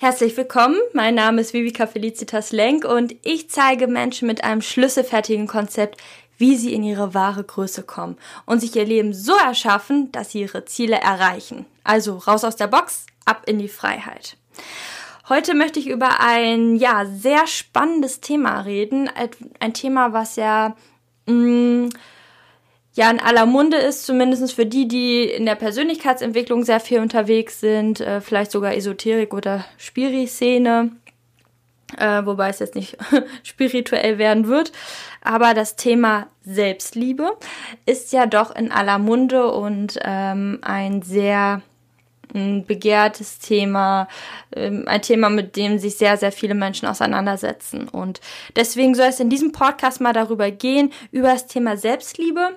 Herzlich willkommen, mein Name ist Vivika Felicitas Lenk und ich zeige Menschen mit einem schlüsselfertigen Konzept, wie sie in ihre wahre Größe kommen und sich ihr Leben so erschaffen, dass sie ihre Ziele erreichen. Also raus aus der Box, ab in die Freiheit. Heute möchte ich über ein ja sehr spannendes Thema reden, ein Thema, was ja mh, mm, ja in aller Munde ist, zumindest für die, die in der Persönlichkeitsentwicklung sehr viel unterwegs sind, äh, vielleicht sogar Esoterik oder Spiri-Szene, äh, wobei es jetzt nicht spirituell werden wird. Aber das Thema Selbstliebe ist ja doch in aller Munde und ähm, ein sehr ein begehrtes Thema, ähm, ein Thema, mit dem sich sehr, sehr viele Menschen auseinandersetzen. Und deswegen soll es in diesem Podcast mal darüber gehen, über das Thema Selbstliebe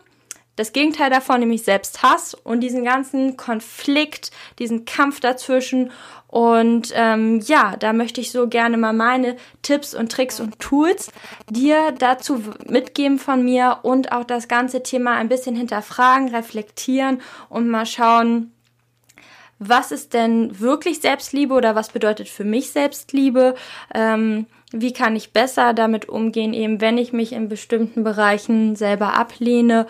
das Gegenteil davon, nämlich Selbsthass und diesen ganzen Konflikt, diesen Kampf dazwischen. Und ähm, ja, da möchte ich so gerne mal meine Tipps und Tricks und Tools dir dazu mitgeben von mir und auch das ganze Thema ein bisschen hinterfragen, reflektieren und mal schauen, was ist denn wirklich Selbstliebe oder was bedeutet für mich Selbstliebe? Ähm, wie kann ich besser damit umgehen, eben wenn ich mich in bestimmten Bereichen selber ablehne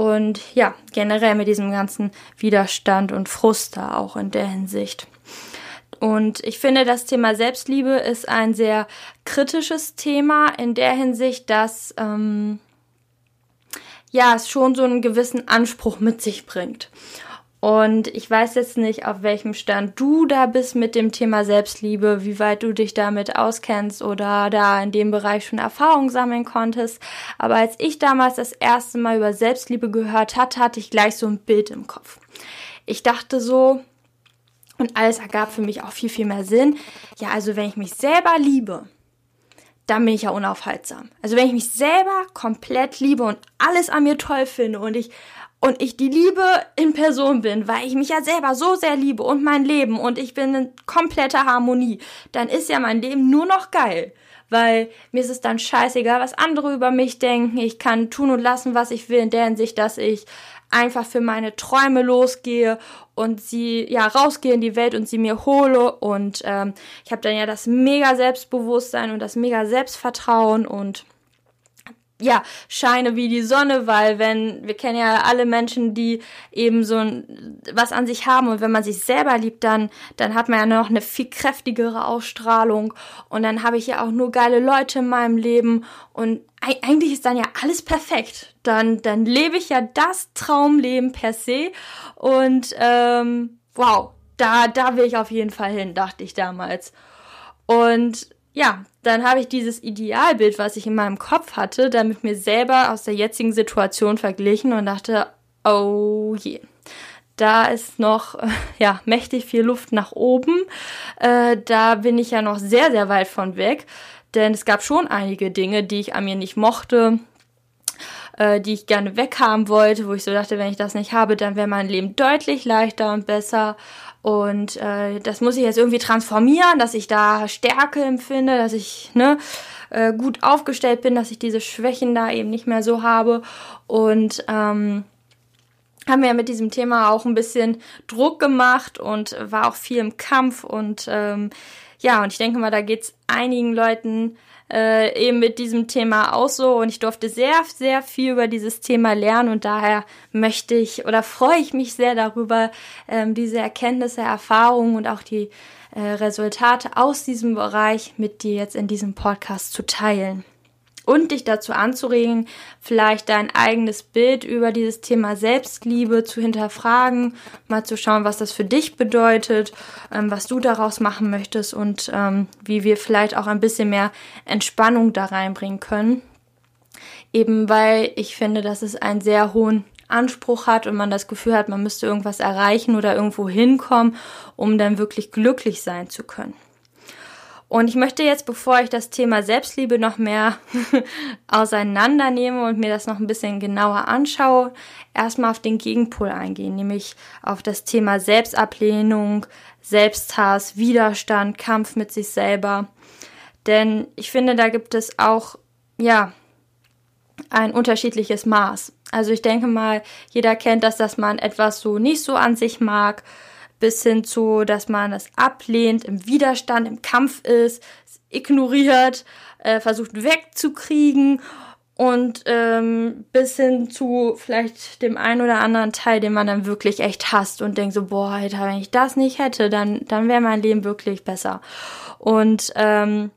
und ja, generell mit diesem ganzen Widerstand und Frust da auch in der Hinsicht. Und ich finde, das Thema Selbstliebe ist ein sehr kritisches Thema in der Hinsicht, dass ähm, ja es schon so einen gewissen Anspruch mit sich bringt. Und ich weiß jetzt nicht, auf welchem Stand du da bist mit dem Thema Selbstliebe, wie weit du dich damit auskennst oder da in dem Bereich schon Erfahrung sammeln konntest. Aber als ich damals das erste Mal über Selbstliebe gehört hatte, hatte ich gleich so ein Bild im Kopf. Ich dachte so, und alles ergab für mich auch viel, viel mehr Sinn. Ja, also wenn ich mich selber liebe, dann bin ich ja unaufhaltsam. Also wenn ich mich selber komplett liebe und alles an mir toll finde und ich und ich die Liebe in Person bin, weil ich mich ja selber so sehr liebe und mein Leben und ich bin in kompletter Harmonie, dann ist ja mein Leben nur noch geil. Weil mir ist es dann scheißegal, was andere über mich denken. Ich kann tun und lassen, was ich will, in der Hinsicht, dass ich einfach für meine Träume losgehe und sie ja rausgehe in die Welt und sie mir hole und ähm, ich habe dann ja das mega Selbstbewusstsein und das mega Selbstvertrauen und ja, scheine wie die Sonne, weil wenn, wir kennen ja alle Menschen, die eben so ein, was an sich haben und wenn man sich selber liebt, dann, dann hat man ja noch eine viel kräftigere Ausstrahlung und dann habe ich ja auch nur geile Leute in meinem Leben und eigentlich ist dann ja alles perfekt. Dann, dann lebe ich ja das Traumleben per se und ähm, wow, da, da will ich auf jeden Fall hin, dachte ich damals. Und ja, dann habe ich dieses Idealbild, was ich in meinem Kopf hatte, dann mit mir selber aus der jetzigen Situation verglichen und dachte, oh je, da ist noch ja mächtig viel Luft nach oben. Äh, da bin ich ja noch sehr sehr weit von weg, denn es gab schon einige Dinge, die ich an mir nicht mochte, äh, die ich gerne weghaben wollte, wo ich so dachte, wenn ich das nicht habe, dann wäre mein Leben deutlich leichter und besser. Und äh, das muss ich jetzt irgendwie transformieren, dass ich da Stärke empfinde, dass ich ne, äh, gut aufgestellt bin, dass ich diese Schwächen da eben nicht mehr so habe. Und ähm, haben wir mit diesem Thema auch ein bisschen Druck gemacht und war auch viel im Kampf. Und ähm, ja, und ich denke mal, da geht's einigen Leuten äh, eben mit diesem Thema auch so. Und ich durfte sehr, sehr viel über dieses Thema lernen. Und daher möchte ich oder freue ich mich sehr darüber, ähm, diese Erkenntnisse, Erfahrungen und auch die äh, Resultate aus diesem Bereich mit dir jetzt in diesem Podcast zu teilen und dich dazu anzuregen, vielleicht dein eigenes Bild über dieses Thema Selbstliebe zu hinterfragen, mal zu schauen, was das für dich bedeutet, ähm, was du daraus machen möchtest und ähm, wie wir vielleicht auch ein bisschen mehr Entspannung da reinbringen können. Eben weil ich finde, dass es einen sehr hohen Anspruch hat und man das Gefühl hat, man müsste irgendwas erreichen oder irgendwo hinkommen, um dann wirklich glücklich sein zu können. Und ich möchte jetzt, bevor ich das Thema Selbstliebe noch mehr auseinandernehme und mir das noch ein bisschen genauer anschaue, erstmal auf den Gegenpol eingehen, nämlich auf das Thema Selbstablehnung, Selbsthass, Widerstand, Kampf mit sich selber. Denn ich finde, da gibt es auch, ja, ein unterschiedliches Maß. Also ich denke mal, jeder kennt das, dass man etwas so nicht so an sich mag bis hin zu, dass man es ablehnt, im Widerstand, im Kampf ist, ignoriert, äh, versucht wegzukriegen und ähm, bis hin zu vielleicht dem einen oder anderen Teil, den man dann wirklich echt hasst und denkt so, boah, Alter, wenn ich das nicht hätte, dann, dann wäre mein Leben wirklich besser. Und ähm,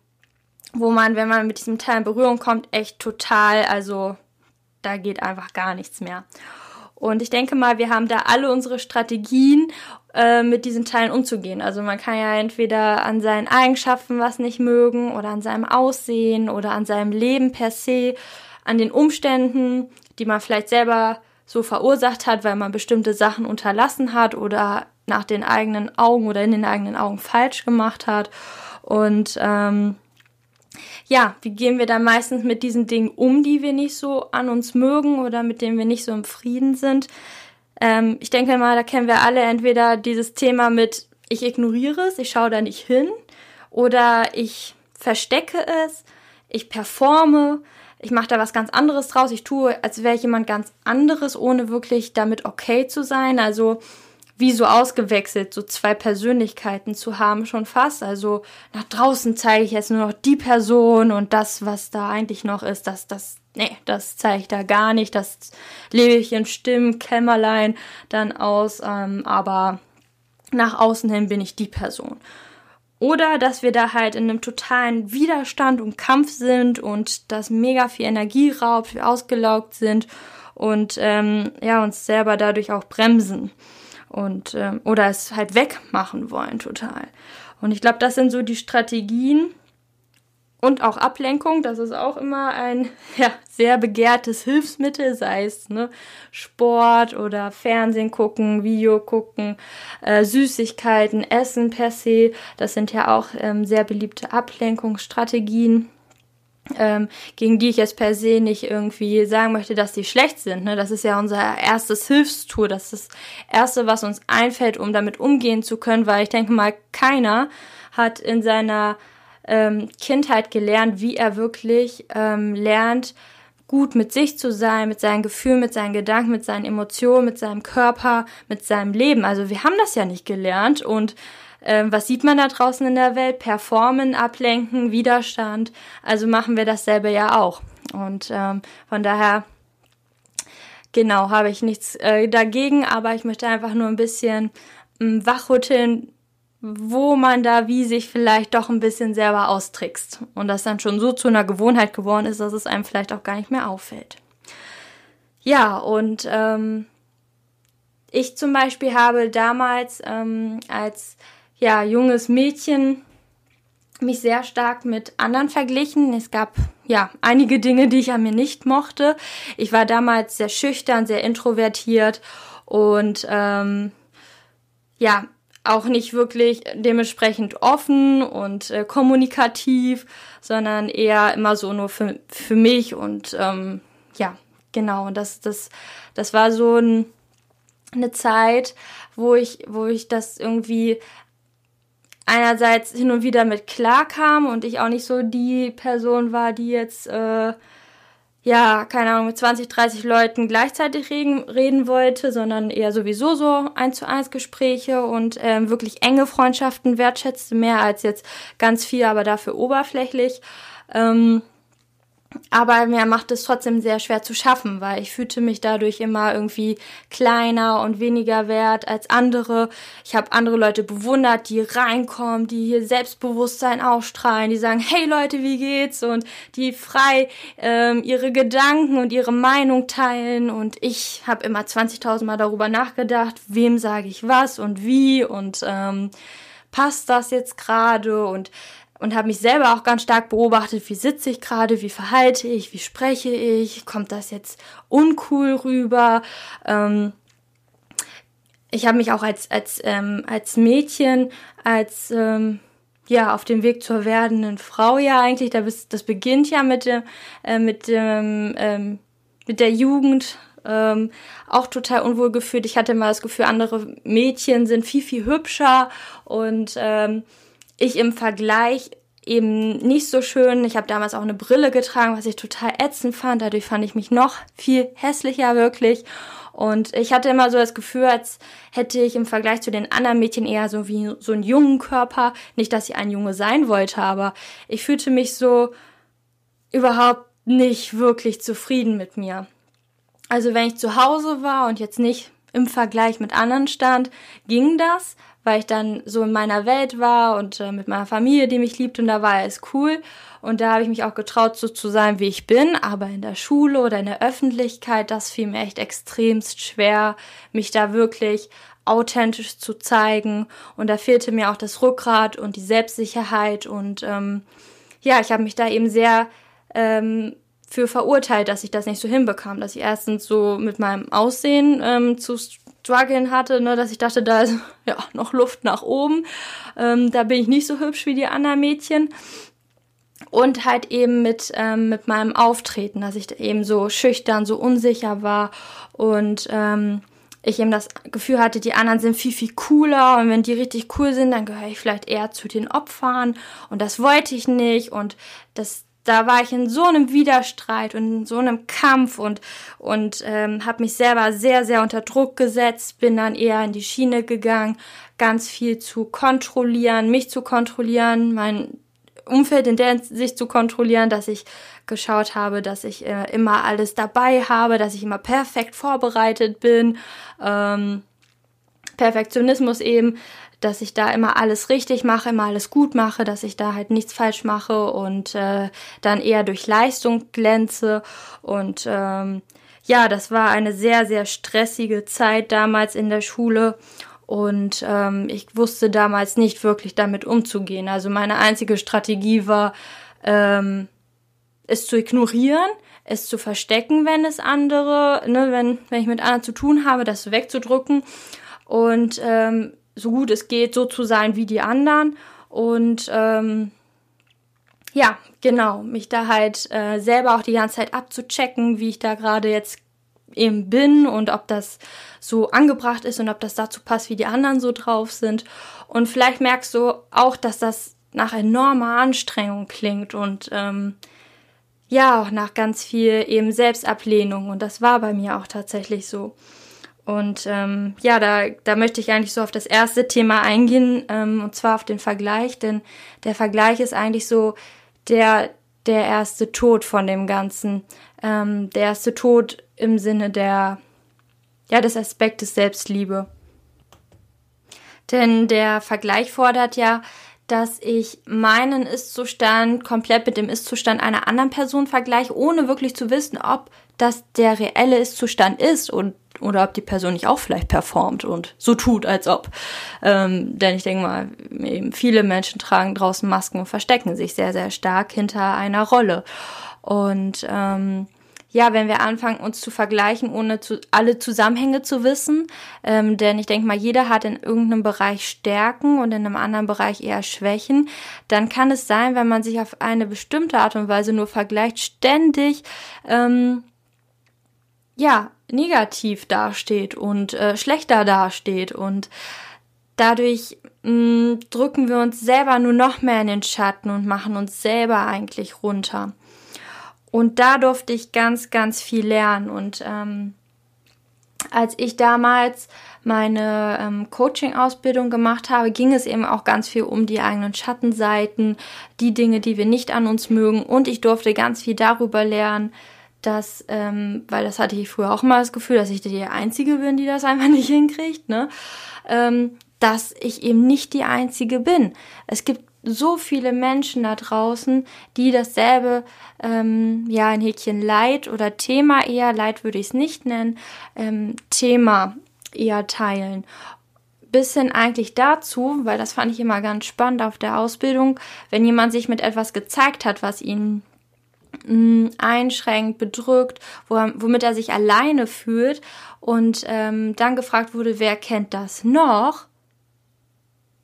wo man, wenn man mit diesem Teil in Berührung kommt, echt total, also da geht einfach gar nichts mehr. Und ich denke mal, wir haben da alle unsere Strategien, äh, mit diesen Teilen umzugehen. Also man kann ja entweder an seinen Eigenschaften was nicht mögen oder an seinem Aussehen oder an seinem Leben per se, an den Umständen, die man vielleicht selber so verursacht hat, weil man bestimmte Sachen unterlassen hat oder nach den eigenen Augen oder in den eigenen Augen falsch gemacht hat. Und ähm, ja, wie gehen wir dann meistens mit diesen Dingen um, die wir nicht so an uns mögen oder mit denen wir nicht so im Frieden sind? Ähm, ich denke mal, da kennen wir alle entweder dieses Thema mit, ich ignoriere es, ich schaue da nicht hin, oder ich verstecke es, ich performe, ich mache da was ganz anderes draus, ich tue, als wäre jemand ganz anderes, ohne wirklich damit okay zu sein. Also wie so ausgewechselt, so zwei Persönlichkeiten zu haben schon fast. Also nach draußen zeige ich jetzt nur noch die Person und das, was da eigentlich noch ist, das, das, nee, das zeige ich da gar nicht. Das lebe ich in Stimmen, Kämmerlein dann aus, ähm, aber nach außen hin bin ich die Person. Oder dass wir da halt in einem totalen Widerstand und Kampf sind und das mega viel Energie raubt, wir ausgelaugt sind und ähm, ja, uns selber dadurch auch bremsen und ähm, oder es halt wegmachen wollen total. Und ich glaube, das sind so die Strategien und auch Ablenkung. Das ist auch immer ein ja, sehr begehrtes Hilfsmittel, sei es ne, Sport oder Fernsehen gucken, Video gucken, äh, Süßigkeiten, Essen per se. Das sind ja auch ähm, sehr beliebte Ablenkungsstrategien ähm, gegen die ich jetzt per se nicht irgendwie sagen möchte, dass die schlecht sind. Ne? Das ist ja unser erstes Hilfstool. Das ist das Erste, was uns einfällt, um damit umgehen zu können, weil ich denke mal, keiner hat in seiner ähm, Kindheit gelernt, wie er wirklich ähm, lernt, gut mit sich zu sein, mit seinen Gefühlen, mit seinen Gedanken, mit seinen Emotionen, mit seinem Körper, mit seinem Leben. Also wir haben das ja nicht gelernt und ähm, was sieht man da draußen in der Welt? Performen, ablenken, Widerstand. Also machen wir dasselbe ja auch. Und ähm, von daher, genau, habe ich nichts äh, dagegen, aber ich möchte einfach nur ein bisschen ähm, wachrütteln, wo man da wie sich vielleicht doch ein bisschen selber austrickst. Und das dann schon so zu einer Gewohnheit geworden ist, dass es einem vielleicht auch gar nicht mehr auffällt. Ja, und ähm, ich zum Beispiel habe damals ähm, als ja, junges Mädchen mich sehr stark mit anderen verglichen. Es gab ja einige Dinge, die ich an mir nicht mochte. Ich war damals sehr schüchtern, sehr introvertiert und ähm, ja auch nicht wirklich dementsprechend offen und äh, kommunikativ, sondern eher immer so nur für, für mich und ähm, ja genau. Und das das das war so ein, eine Zeit, wo ich wo ich das irgendwie einerseits hin und wieder mit klar kam und ich auch nicht so die Person war, die jetzt, äh, ja, keine Ahnung, mit 20, 30 Leuten gleichzeitig reden, reden wollte, sondern eher sowieso so eins zu eins Gespräche und ähm, wirklich enge Freundschaften wertschätzte, mehr als jetzt ganz viel, aber dafür oberflächlich. Ähm, aber mir macht es trotzdem sehr schwer zu schaffen, weil ich fühlte mich dadurch immer irgendwie kleiner und weniger wert als andere. Ich habe andere Leute bewundert, die reinkommen, die hier Selbstbewusstsein ausstrahlen, die sagen, hey Leute, wie geht's? Und die frei ähm, ihre Gedanken und ihre Meinung teilen. Und ich habe immer 20.000 Mal darüber nachgedacht, wem sage ich was und wie und ähm, passt das jetzt gerade und und habe mich selber auch ganz stark beobachtet, wie sitze ich gerade, wie verhalte ich, wie spreche ich, kommt das jetzt uncool rüber. Ähm, ich habe mich auch als als ähm, als Mädchen als ähm, ja auf dem Weg zur werdenden Frau ja eigentlich da bist, das beginnt ja mit dem äh, mit dem ähm, mit der Jugend ähm, auch total unwohl gefühlt. Ich hatte immer das Gefühl, andere Mädchen sind viel viel hübscher und ähm, ich im Vergleich eben nicht so schön. Ich habe damals auch eine Brille getragen, was ich total ätzend fand. Dadurch fand ich mich noch viel hässlicher wirklich. Und ich hatte immer so das Gefühl, als hätte ich im Vergleich zu den anderen Mädchen eher so wie so einen jungen Körper. Nicht, dass ich ein Junge sein wollte, aber ich fühlte mich so überhaupt nicht wirklich zufrieden mit mir. Also wenn ich zu Hause war und jetzt nicht im Vergleich mit anderen stand, ging das, weil ich dann so in meiner Welt war und äh, mit meiner Familie, die mich liebt und da war alles cool. Und da habe ich mich auch getraut, so zu sein, wie ich bin. Aber in der Schule oder in der Öffentlichkeit, das fiel mir echt extremst schwer, mich da wirklich authentisch zu zeigen. Und da fehlte mir auch das Rückgrat und die Selbstsicherheit. Und ähm, ja, ich habe mich da eben sehr ähm, für verurteilt, dass ich das nicht so hinbekam, dass ich erstens so mit meinem Aussehen ähm, zu strugglen hatte, ne, dass ich dachte, da ist ja noch Luft nach oben. Ähm, da bin ich nicht so hübsch wie die anderen Mädchen. Und halt eben mit, ähm, mit meinem Auftreten, dass ich eben so schüchtern, so unsicher war und ähm, ich eben das Gefühl hatte, die anderen sind viel, viel cooler und wenn die richtig cool sind, dann gehöre ich vielleicht eher zu den Opfern und das wollte ich nicht und das, da war ich in so einem Widerstreit und in so einem Kampf und, und ähm, habe mich selber sehr, sehr unter Druck gesetzt, bin dann eher in die Schiene gegangen, ganz viel zu kontrollieren, mich zu kontrollieren, mein Umfeld in der Sicht zu kontrollieren, dass ich geschaut habe, dass ich äh, immer alles dabei habe, dass ich immer perfekt vorbereitet bin. Ähm, Perfektionismus eben, dass ich da immer alles richtig mache, immer alles gut mache, dass ich da halt nichts falsch mache und äh, dann eher durch Leistung glänze. Und ähm, ja, das war eine sehr, sehr stressige Zeit damals in der Schule. Und ähm, ich wusste damals nicht wirklich damit umzugehen. Also meine einzige Strategie war, ähm, es zu ignorieren, es zu verstecken, wenn es andere, ne, wenn, wenn ich mit anderen zu tun habe, das wegzudrücken und ähm, so gut es geht, so zu sein wie die anderen und ähm, ja, genau, mich da halt äh, selber auch die ganze Zeit abzuchecken, wie ich da gerade jetzt eben bin und ob das so angebracht ist und ob das dazu passt, wie die anderen so drauf sind. Und vielleicht merkst du auch, dass das nach enormer Anstrengung klingt und ähm, ja, auch nach ganz viel eben Selbstablehnung. Und das war bei mir auch tatsächlich so. Und ähm, ja, da, da möchte ich eigentlich so auf das erste Thema eingehen, ähm, und zwar auf den Vergleich, denn der Vergleich ist eigentlich so der, der erste Tod von dem Ganzen. Ähm, der erste Tod im Sinne der, ja, des Aspektes Selbstliebe. Denn der Vergleich fordert ja, dass ich meinen Ist-Zustand komplett mit dem Ist-Zustand einer anderen Person vergleiche, ohne wirklich zu wissen, ob das der reelle Ist-Zustand ist und oder ob die Person nicht auch vielleicht performt und so tut, als ob. Ähm, denn ich denke mal, eben viele Menschen tragen draußen Masken und verstecken sich sehr, sehr stark hinter einer Rolle. Und ähm, ja, wenn wir anfangen, uns zu vergleichen, ohne zu, alle Zusammenhänge zu wissen. Ähm, denn ich denke mal, jeder hat in irgendeinem Bereich Stärken und in einem anderen Bereich eher Schwächen. Dann kann es sein, wenn man sich auf eine bestimmte Art und Weise nur vergleicht, ständig ähm, ja negativ dasteht und äh, schlechter dasteht und dadurch mh, mm, drücken wir uns selber nur noch mehr in den Schatten und machen uns selber eigentlich runter. Und da durfte ich ganz, ganz viel lernen. Und ähm, als ich damals meine ähm, Coaching-Ausbildung gemacht habe, ging es eben auch ganz viel um die eigenen Schattenseiten, die Dinge, die wir nicht an uns mögen. Und ich durfte ganz viel darüber lernen, dass, ähm, weil das hatte ich früher auch mal das Gefühl, dass ich die Einzige bin, die das einfach nicht hinkriegt, ne? Ähm, dass ich eben nicht die Einzige bin. Es gibt so viele Menschen da draußen, die dasselbe, ähm, ja, ein Häkchen Leid oder Thema eher, Leid würde ich es nicht nennen, ähm, Thema eher teilen. Bis hin eigentlich dazu, weil das fand ich immer ganz spannend auf der Ausbildung, wenn jemand sich mit etwas gezeigt hat, was ihn einschränkt, bedrückt, wo womit er sich alleine fühlt und ähm, dann gefragt wurde, wer kennt das noch?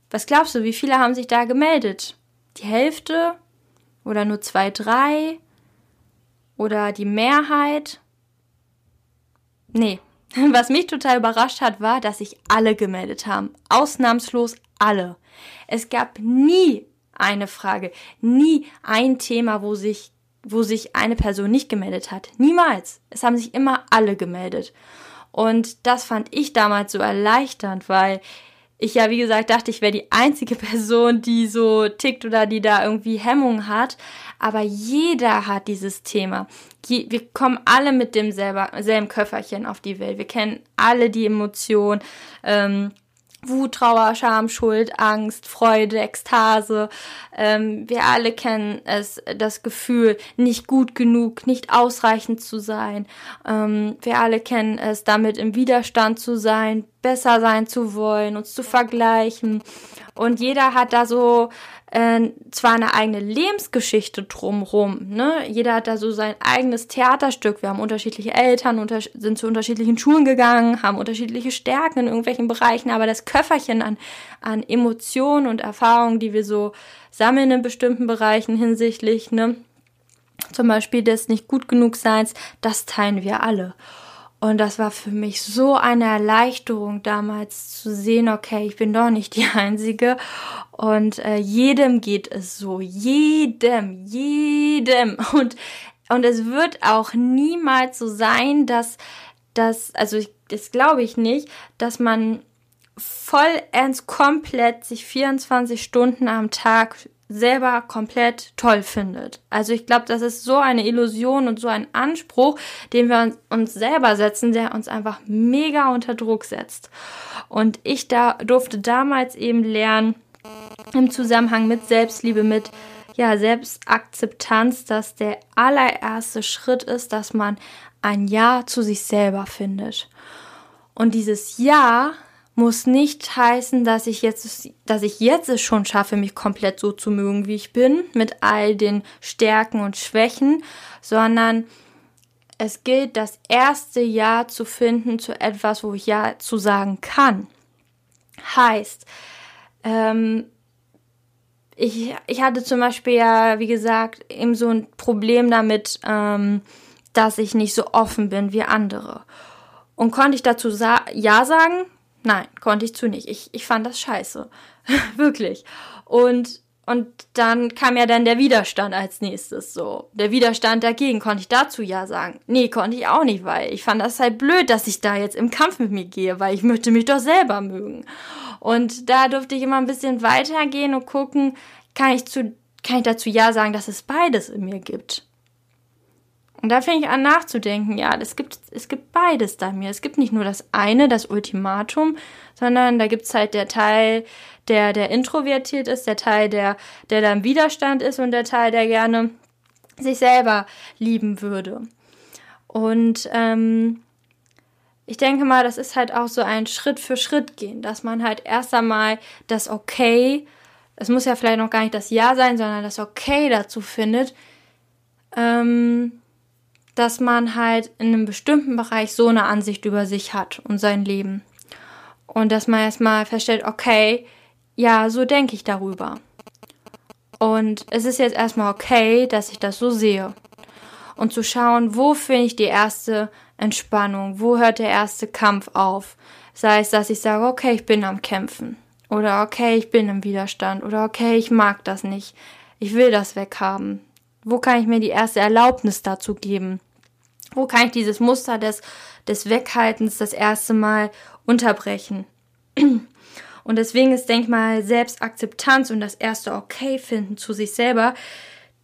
Was glaubst du, wie viele haben sich da gemeldet? Die Hälfte? Oder nur zwei, drei? Oder die Mehrheit? Nee. Was mich total überrascht hat, war, dass sich alle gemeldet haben. Ausnahmslos alle. Es gab nie eine Frage, nie ein Thema, wo sich, wo sich eine Person nicht gemeldet hat. Niemals. Es haben sich immer alle gemeldet. Und das fand ich damals so erleichternd, weil ich ja, wie gesagt, dachte, ich wäre die einzige Person, die so tickt oder die da irgendwie Hemmung hat. Aber jeder hat dieses Thema. Wir kommen alle mit demselben Köfferchen auf die Welt. Wir kennen alle die Emotionen. Ähm, Wut, Trauer, Scham, Schuld, Angst, Freude, Ekstase. Ähm, wir alle kennen es, das Gefühl, nicht gut genug, nicht ausreichend zu sein. Ähm, wir alle kennen es, damit im Widerstand zu sein, besser sein zu wollen, uns zu vergleichen. Und jeder hat da so äh, zwar eine eigene Lebensgeschichte drumrum, ne? Jeder hat da so sein eigenes Theaterstück. Wir haben unterschiedliche Eltern, unter sind zu unterschiedlichen Schulen gegangen, haben unterschiedliche Stärken in irgendwelchen Bereichen, aber das Köfferchen an, an Emotionen und Erfahrungen, die wir so sammeln in bestimmten Bereichen hinsichtlich, ne? Zum Beispiel des nicht gut genug Seins, das teilen wir alle. Und das war für mich so eine Erleichterung damals zu sehen, okay, ich bin doch nicht die Einzige. Und äh, jedem geht es so. Jedem, jedem. Und, und es wird auch niemals so sein, dass, dass also ich, das glaube ich nicht, dass man vollends komplett sich 24 Stunden am Tag selber komplett toll findet. Also ich glaube, das ist so eine Illusion und so ein Anspruch, den wir uns selber setzen, der uns einfach mega unter Druck setzt. Und ich da durfte damals eben lernen, im Zusammenhang mit Selbstliebe, mit ja, Selbstakzeptanz, dass der allererste Schritt ist, dass man ein Ja zu sich selber findet. Und dieses Ja muss nicht heißen, dass ich jetzt, dass ich jetzt es schon schaffe, mich komplett so zu mögen, wie ich bin, mit all den Stärken und Schwächen, sondern es gilt, das erste Ja zu finden zu etwas, wo ich Ja zu sagen kann. Heißt, ähm, ich, ich hatte zum Beispiel ja, wie gesagt, eben so ein Problem damit, ähm, dass ich nicht so offen bin wie andere. Und konnte ich dazu sa Ja sagen? Nein, konnte ich zu nicht. Ich, ich fand das scheiße. Wirklich. Und, und dann kam ja dann der Widerstand als nächstes so. Der Widerstand dagegen. Konnte ich dazu ja sagen? Nee, konnte ich auch nicht, weil ich fand das halt blöd, dass ich da jetzt im Kampf mit mir gehe, weil ich möchte mich doch selber mögen. Und da durfte ich immer ein bisschen weitergehen und gucken, kann ich zu, kann ich dazu ja sagen, dass es beides in mir gibt. Und da fing ich an nachzudenken, ja, es gibt, es gibt beides da mir. Es gibt nicht nur das eine, das Ultimatum, sondern da gibt's halt der Teil, der, der introvertiert ist, der Teil, der, der da im Widerstand ist und der Teil, der gerne sich selber lieben würde. Und ähm, ich denke mal, das ist halt auch so ein Schritt für Schritt gehen, dass man halt erst einmal das Okay, es muss ja vielleicht noch gar nicht das Ja sein, sondern das Okay dazu findet, ähm, dass man halt in einem bestimmten Bereich so eine Ansicht über sich hat und sein Leben. Und dass man erstmal feststellt, okay, ja, so denke ich darüber. Und es ist jetzt erstmal okay, dass ich das so sehe. Und zu schauen, wo finde ich die erste Entspannung, wo hört der erste Kampf auf. Sei es, dass ich sage, okay, ich bin am Kämpfen. Oder okay, ich bin im Widerstand. Oder okay, ich mag das nicht. Ich will das weghaben. Wo kann ich mir die erste Erlaubnis dazu geben? Wo kann ich dieses Muster des, des Weghaltens das erste Mal unterbrechen? Und deswegen ist, denk mal, Selbstakzeptanz und das erste Okay finden zu sich selber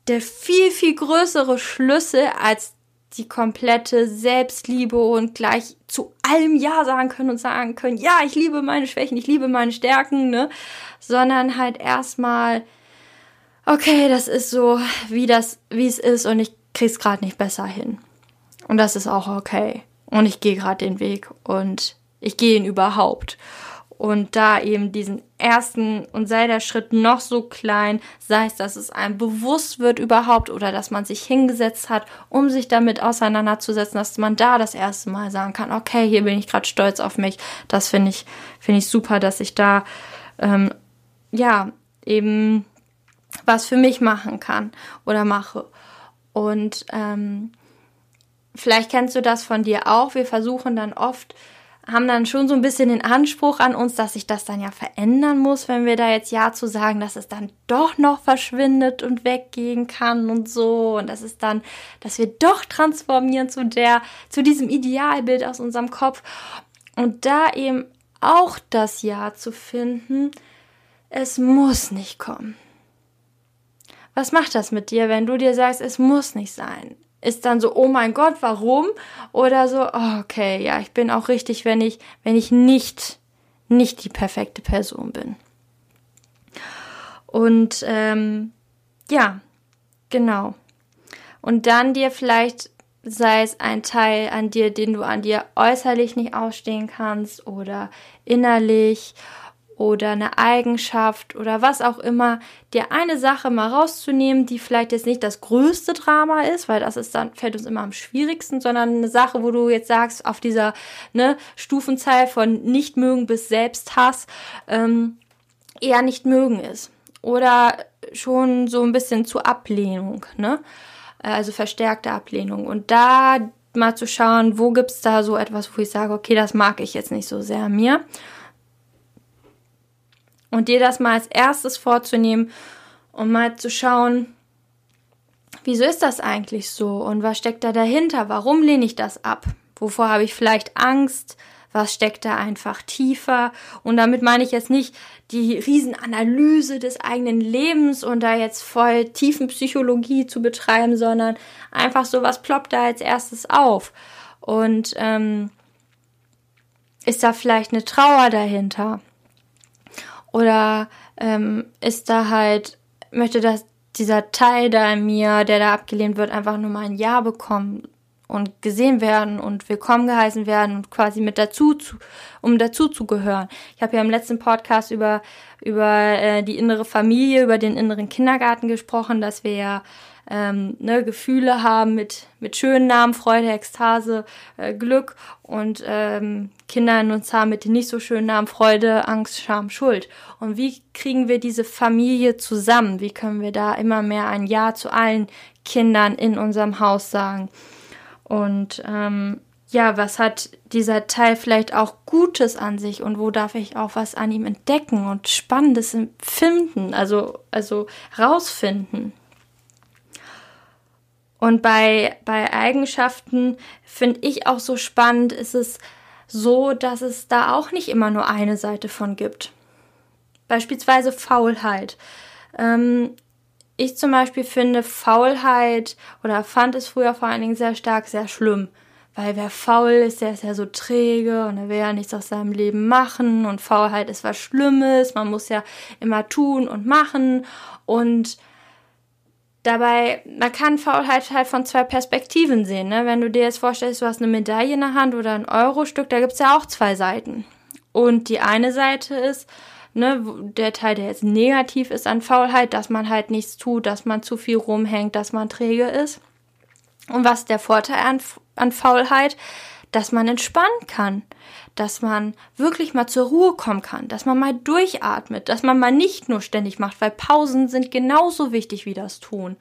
der viel, viel größere Schlüssel als die komplette Selbstliebe und gleich zu allem Ja sagen können und sagen können, ja, ich liebe meine Schwächen, ich liebe meine Stärken, ne? Sondern halt erstmal, okay, das ist so, wie das, wie es ist und ich krieg's gerade nicht besser hin. Und das ist auch okay. Und ich gehe gerade den Weg und ich gehe ihn überhaupt. Und da eben diesen ersten und sei der Schritt noch so klein, sei es, dass es einem bewusst wird überhaupt oder dass man sich hingesetzt hat, um sich damit auseinanderzusetzen, dass man da das erste Mal sagen kann, okay, hier bin ich gerade stolz auf mich. Das finde ich, finde ich super, dass ich da ähm, ja eben was für mich machen kann oder mache. Und ähm, vielleicht kennst du das von dir auch. Wir versuchen dann oft haben dann schon so ein bisschen den Anspruch an uns, dass sich das dann ja verändern muss, wenn wir da jetzt Ja zu sagen, dass es dann doch noch verschwindet und weggehen kann und so und dass es dann, dass wir doch transformieren zu der, zu diesem Idealbild aus unserem Kopf und da eben auch das Ja zu finden, es muss nicht kommen. Was macht das mit dir, wenn du dir sagst, es muss nicht sein? Ist dann so, oh mein Gott, warum? Oder so, oh, okay, ja, ich bin auch richtig, wenn ich, wenn ich nicht, nicht die perfekte Person bin. Und ähm, ja, genau. Und dann dir vielleicht, sei es ein Teil an dir, den du an dir äußerlich nicht ausstehen kannst oder innerlich oder eine Eigenschaft oder was auch immer, dir eine Sache mal rauszunehmen, die vielleicht jetzt nicht das größte Drama ist, weil das ist dann, fällt uns immer am schwierigsten, sondern eine Sache, wo du jetzt sagst, auf dieser ne, Stufenzahl von nicht mögen bis Selbsthass ähm, eher nicht mögen ist. Oder schon so ein bisschen zu Ablehnung, ne? Also verstärkte Ablehnung. Und da mal zu schauen, wo gibt's da so etwas, wo ich sage, okay, das mag ich jetzt nicht so sehr mir und dir das mal als erstes vorzunehmen und mal zu schauen, wieso ist das eigentlich so und was steckt da dahinter? Warum lehne ich das ab? Wovor habe ich vielleicht Angst? Was steckt da einfach tiefer? Und damit meine ich jetzt nicht die Riesenanalyse des eigenen Lebens und da jetzt voll tiefen Psychologie zu betreiben, sondern einfach so, was ploppt da als erstes auf? Und ähm, ist da vielleicht eine Trauer dahinter? Oder ähm, ist da halt, möchte das dieser Teil da in mir, der da abgelehnt wird, einfach nur mal ein Ja bekommen und gesehen werden und willkommen geheißen werden und quasi mit dazu, zu, um dazu zu gehören. Ich habe ja im letzten Podcast über über äh, die innere Familie, über den inneren Kindergarten gesprochen, dass wir ja ähm, ne, Gefühle haben mit, mit schönen Namen, Freude, Ekstase, äh, Glück und ähm, Kinder in uns haben mit den nicht so schönen Namen Freude, Angst, Scham, Schuld. Und wie kriegen wir diese Familie zusammen? Wie können wir da immer mehr ein Ja zu allen Kindern in unserem Haus sagen? Und ähm, ja, was hat dieser Teil vielleicht auch Gutes an sich und wo darf ich auch was an ihm entdecken und Spannendes finden, also, also rausfinden? Und bei, bei Eigenschaften finde ich auch so spannend, ist es so, dass es da auch nicht immer nur eine Seite von gibt. Beispielsweise Faulheit. Ähm, ich zum Beispiel finde Faulheit oder fand es früher vor allen Dingen sehr stark, sehr schlimm. Weil wer faul ist, der ist ja so träge und er will ja nichts aus seinem Leben machen und Faulheit ist was Schlimmes, man muss ja immer tun und machen und Dabei, man kann Faulheit halt von zwei Perspektiven sehen. Ne? Wenn du dir jetzt vorstellst, du hast eine Medaille in der Hand oder ein Euro-Stück, da gibt's ja auch zwei Seiten. Und die eine Seite ist, ne, der Teil, der jetzt negativ ist an Faulheit, dass man halt nichts tut, dass man zu viel rumhängt, dass man träge ist. Und was ist der Vorteil an, an Faulheit? Dass man entspannen kann dass man wirklich mal zur Ruhe kommen kann, dass man mal durchatmet, dass man mal nicht nur ständig macht, weil Pausen sind genauso wichtig wie das Tun.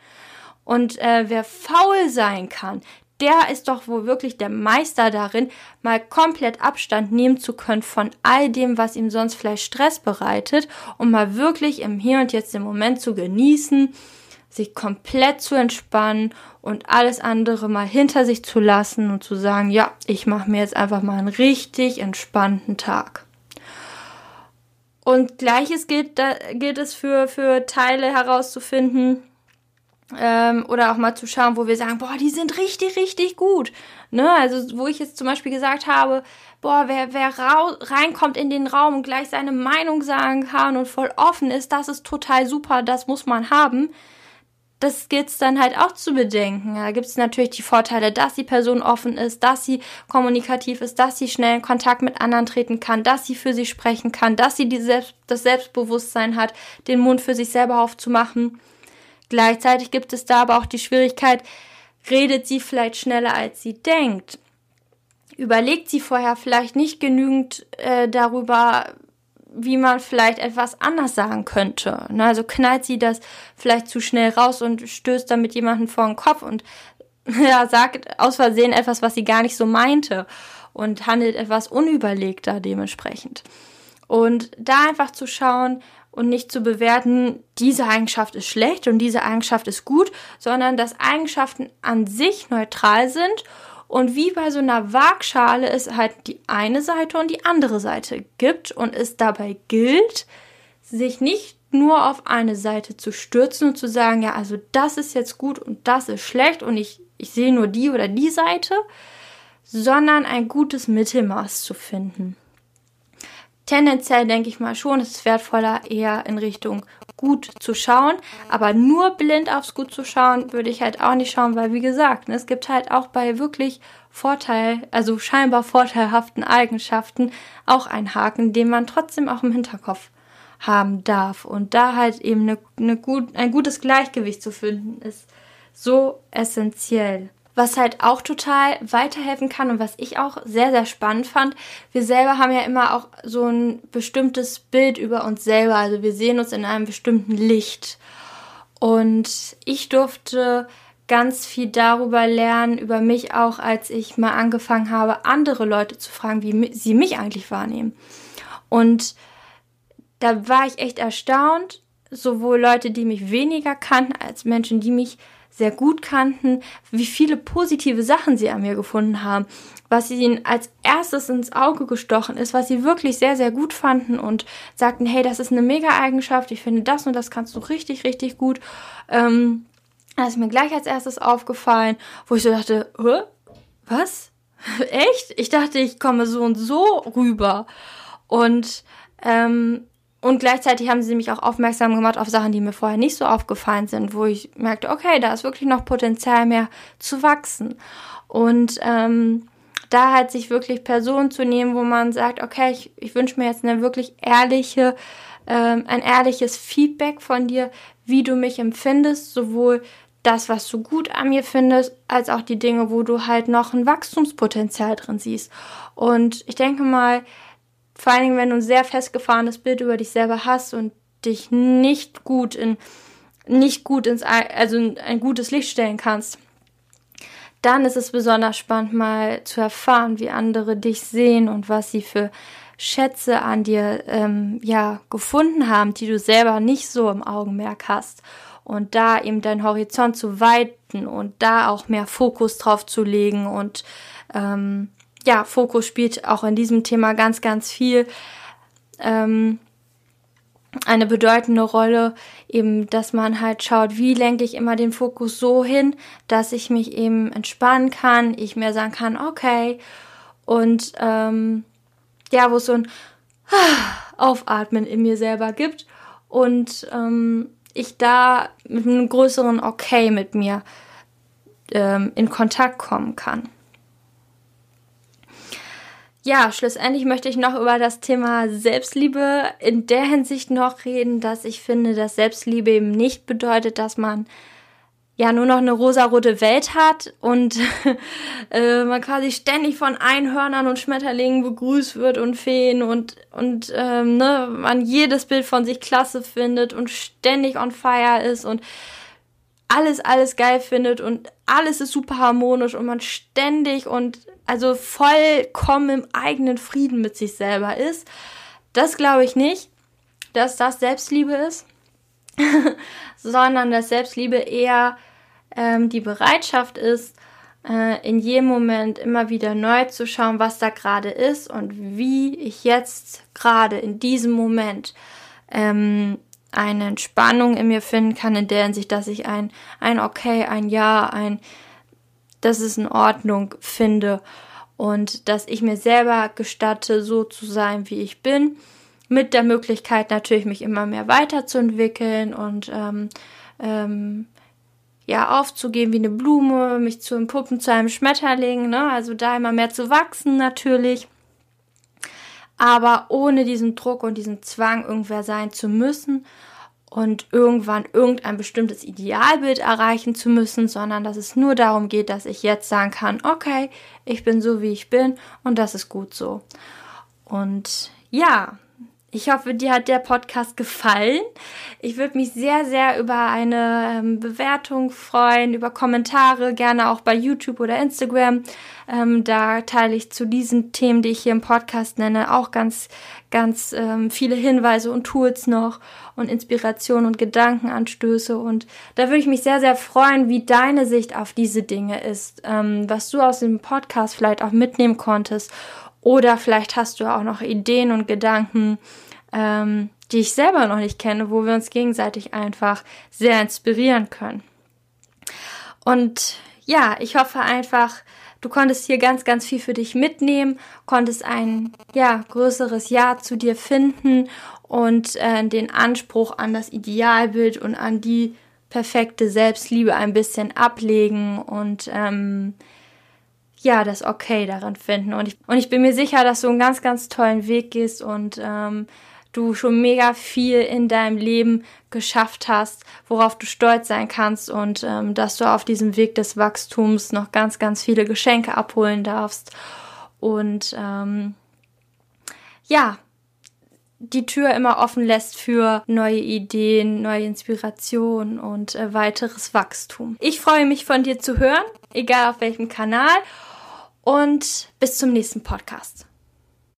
Und äh, wer faul sein kann, der ist doch wohl wirklich der Meister darin, mal komplett Abstand nehmen zu können von all dem, was ihm sonst vielleicht Stress bereitet, um mal wirklich im Hier und Jetzt den Moment zu genießen sich komplett zu entspannen und alles andere mal hinter sich zu lassen und zu sagen, ja, ich mache mir jetzt einfach mal einen richtig entspannten Tag. Und gleiches gilt, da, gilt es für, für Teile herauszufinden ähm, oder auch mal zu schauen, wo wir sagen, boah, die sind richtig, richtig gut. Ne? Also wo ich jetzt zum Beispiel gesagt habe, boah, wer, wer reinkommt in den Raum und gleich seine Meinung sagen kann und voll offen ist, das ist total super, das muss man haben das gilt dann halt auch zu bedenken. Da gibt es natürlich die Vorteile, dass die Person offen ist, dass sie kommunikativ ist, dass sie schnell in Kontakt mit anderen treten kann, dass sie für sie sprechen kann, dass sie die Selbst das Selbstbewusstsein hat, den Mund für sich selber aufzumachen. Gleichzeitig gibt es da aber auch die Schwierigkeit, redet sie vielleicht schneller als sie denkt. Überlegt sie vorher vielleicht nicht genügend äh, darüber, wie man vielleicht etwas anders sagen könnte. Ne? Also knallt sie das vielleicht zu schnell raus und stößt damit jemanden vor den Kopf und ja, sagt aus Versehen etwas, was sie gar nicht so meinte. und handelt etwas unüberlegter dementsprechend. Und da einfach zu schauen und nicht zu bewerten, diese Eigenschaft ist schlecht und diese Eigenschaft ist gut, sondern dass Eigenschaften an sich neutral sind und wie bei so einer Waagschale es halt die eine Seite und die andere Seite gibt und es dabei gilt, sich nicht nur auf eine Seite zu stürzen und zu sagen, ja, also das ist jetzt gut und das ist schlecht und ich, ich sehe nur die oder die Seite, sondern ein gutes Mittelmaß zu finden. Tendenziell denke ich mal schon, es ist wertvoller, eher in Richtung gut zu schauen. Aber nur blind aufs Gut zu schauen, würde ich halt auch nicht schauen, weil wie gesagt, es gibt halt auch bei wirklich Vorteil, also scheinbar vorteilhaften Eigenschaften auch einen Haken, den man trotzdem auch im Hinterkopf haben darf. Und da halt eben eine, eine gut, ein gutes Gleichgewicht zu finden, ist so essentiell. Was halt auch total weiterhelfen kann und was ich auch sehr, sehr spannend fand, wir selber haben ja immer auch so ein bestimmtes Bild über uns selber. Also wir sehen uns in einem bestimmten Licht. Und ich durfte ganz viel darüber lernen, über mich auch, als ich mal angefangen habe, andere Leute zu fragen, wie sie mich eigentlich wahrnehmen. Und da war ich echt erstaunt, sowohl Leute, die mich weniger kannten, als Menschen, die mich sehr gut kannten, wie viele positive Sachen sie an mir gefunden haben, was ihnen als erstes ins Auge gestochen ist, was sie wirklich sehr, sehr gut fanden und sagten, hey, das ist eine Mega-Eigenschaft, ich finde das und das kannst du richtig, richtig gut. Ähm, das ist mir gleich als erstes aufgefallen, wo ich so dachte, Hä? was? Echt? Ich dachte, ich komme so und so rüber. Und ähm, und gleichzeitig haben sie mich auch aufmerksam gemacht auf Sachen, die mir vorher nicht so aufgefallen sind, wo ich merkte, okay, da ist wirklich noch Potenzial mehr zu wachsen. Und ähm, da halt sich wirklich Personen zu nehmen, wo man sagt, okay, ich, ich wünsche mir jetzt eine wirklich ehrliche, ähm, ein ehrliches Feedback von dir, wie du mich empfindest, sowohl das, was du gut an mir findest, als auch die Dinge, wo du halt noch ein Wachstumspotenzial drin siehst. Und ich denke mal, vor allen Dingen, wenn du ein sehr festgefahrenes Bild über dich selber hast und dich nicht gut in, nicht gut ins, also ein gutes Licht stellen kannst, dann ist es besonders spannend, mal zu erfahren, wie andere dich sehen und was sie für Schätze an dir ähm, ja gefunden haben, die du selber nicht so im Augenmerk hast. Und da eben deinen Horizont zu weiten und da auch mehr Fokus drauf zu legen und ähm, ja, Fokus spielt auch in diesem Thema ganz, ganz viel ähm, eine bedeutende Rolle, eben, dass man halt schaut, wie lenke ich immer den Fokus so hin, dass ich mich eben entspannen kann, ich mir sagen kann, okay, und ähm, ja, wo es so ein Aufatmen in mir selber gibt und ähm, ich da mit einem größeren Okay mit mir ähm, in Kontakt kommen kann. Ja, schlussendlich möchte ich noch über das Thema Selbstliebe in der Hinsicht noch reden, dass ich finde, dass Selbstliebe eben nicht bedeutet, dass man ja nur noch eine rosarote Welt hat und äh, man quasi ständig von Einhörnern und Schmetterlingen begrüßt wird und Feen und und ähm, ne, man jedes Bild von sich klasse findet und ständig on fire ist und alles alles geil findet und alles ist super harmonisch und man ständig und also vollkommen im eigenen Frieden mit sich selber ist. Das glaube ich nicht, dass das Selbstliebe ist, sondern dass Selbstliebe eher ähm, die Bereitschaft ist, äh, in jedem Moment immer wieder neu zu schauen, was da gerade ist und wie ich jetzt gerade in diesem Moment ähm, eine Entspannung in mir finden kann, in der Hinsicht, dass ich ein, ein Okay, ein Ja, ein dass es in Ordnung finde und dass ich mir selber gestatte, so zu sein, wie ich bin, mit der Möglichkeit natürlich mich immer mehr weiterzuentwickeln und ähm, ähm, ja aufzugehen wie eine Blume, mich zu entpuppen zu einem Schmetterling, ne? Also da immer mehr zu wachsen natürlich, aber ohne diesen Druck und diesen Zwang irgendwer sein zu müssen und irgendwann irgendein bestimmtes Idealbild erreichen zu müssen, sondern dass es nur darum geht, dass ich jetzt sagen kann, okay, ich bin so, wie ich bin und das ist gut so. Und ja, Ich hoffe, dir hat der Podcast gefallen. Ich würde mich sehr, sehr über eine ähm, Bewertung freuen, über Kommentare, gerne auch bei YouTube oder Instagram. Ähm, da teile ich zu diesen Themen, die ich hier im Podcast nenne, auch ganz, ganz ähm, viele Hinweise und Tools noch und Inspiration und Gedankenanstöße. Und da würde ich mich sehr, sehr freuen, wie deine Sicht auf diese Dinge ist, ähm, was du aus dem Podcast vielleicht auch mitnehmen konntest. Oder vielleicht hast du auch noch Ideen und Gedanken, ähm, die ich selber noch nicht kenne, wo wir uns gegenseitig einfach sehr inspirieren können. Und ja, ich hoffe einfach, du konntest hier ganz, ganz viel für dich mitnehmen, konntest ein ja größeres Ja zu dir finden und äh, den Anspruch an das Idealbild und an die perfekte Selbstliebe ein bisschen ablegen und ähm, ja, das Okay daran finden. Und ich, und ich bin mir sicher, dass du einen ganz, ganz tollen Weg gehst und ähm, du schon mega viel in deinem Leben geschafft hast, worauf du stolz sein kannst und ähm, dass du auf diesem Weg des Wachstums noch ganz, ganz viele Geschenke abholen darfst. Und ähm, ja, die Tür immer offen lässt für neue Ideen, neue Inspirationen und äh, weiteres Wachstum. Ich freue mich von dir zu hören, egal auf welchem Kanal. Und bis zum nächsten Podcast.